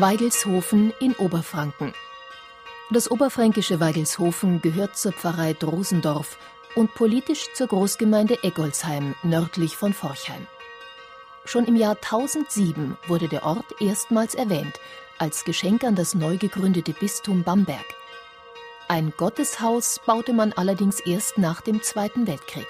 Weigelshofen in Oberfranken. Das oberfränkische Weigelshofen gehört zur Pfarrei Drosendorf und politisch zur Großgemeinde Eggolsheim nördlich von Forchheim. Schon im Jahr 1007 wurde der Ort erstmals erwähnt als Geschenk an das neu gegründete Bistum Bamberg. Ein Gotteshaus baute man allerdings erst nach dem Zweiten Weltkrieg.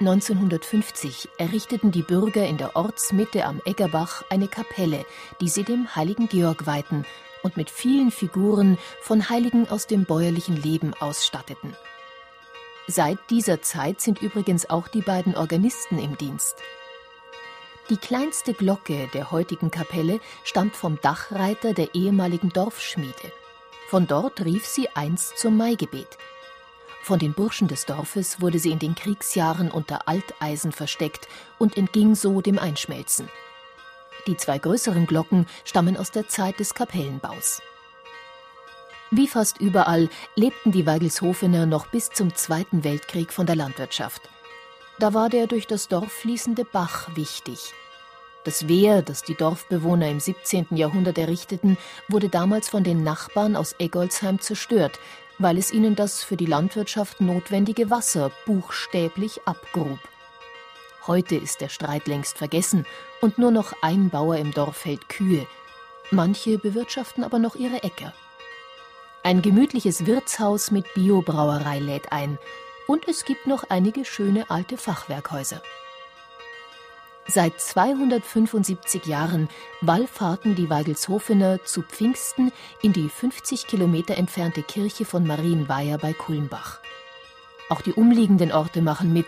1950 errichteten die Bürger in der Ortsmitte am Eggerbach eine Kapelle, die sie dem heiligen Georg weihten und mit vielen Figuren von Heiligen aus dem bäuerlichen Leben ausstatteten. Seit dieser Zeit sind übrigens auch die beiden Organisten im Dienst. Die kleinste Glocke der heutigen Kapelle stammt vom Dachreiter der ehemaligen Dorfschmiede. Von dort rief sie einst zum Maigebet. Von den Burschen des Dorfes wurde sie in den Kriegsjahren unter Alteisen versteckt und entging so dem Einschmelzen. Die zwei größeren Glocken stammen aus der Zeit des Kapellenbaus. Wie fast überall lebten die Weigelshofener noch bis zum Zweiten Weltkrieg von der Landwirtschaft. Da war der durch das Dorf fließende Bach wichtig. Das Wehr, das die Dorfbewohner im 17. Jahrhundert errichteten, wurde damals von den Nachbarn aus Eggolsheim zerstört, weil es ihnen das für die Landwirtschaft notwendige Wasser buchstäblich abgrub. Heute ist der Streit längst vergessen und nur noch ein Bauer im Dorf hält Kühe. Manche bewirtschaften aber noch ihre Äcker. Ein gemütliches Wirtshaus mit Biobrauerei lädt ein und es gibt noch einige schöne alte Fachwerkhäuser. Seit 275 Jahren wallfahrten die Weigelshofener zu Pfingsten in die 50 Kilometer entfernte Kirche von Marienweiher bei Kulmbach. Auch die umliegenden Orte machen mit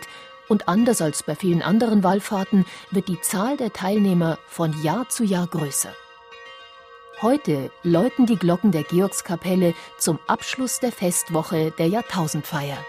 und anders als bei vielen anderen Wallfahrten wird die Zahl der Teilnehmer von Jahr zu Jahr größer. Heute läuten die Glocken der Georgskapelle zum Abschluss der Festwoche der Jahrtausendfeier.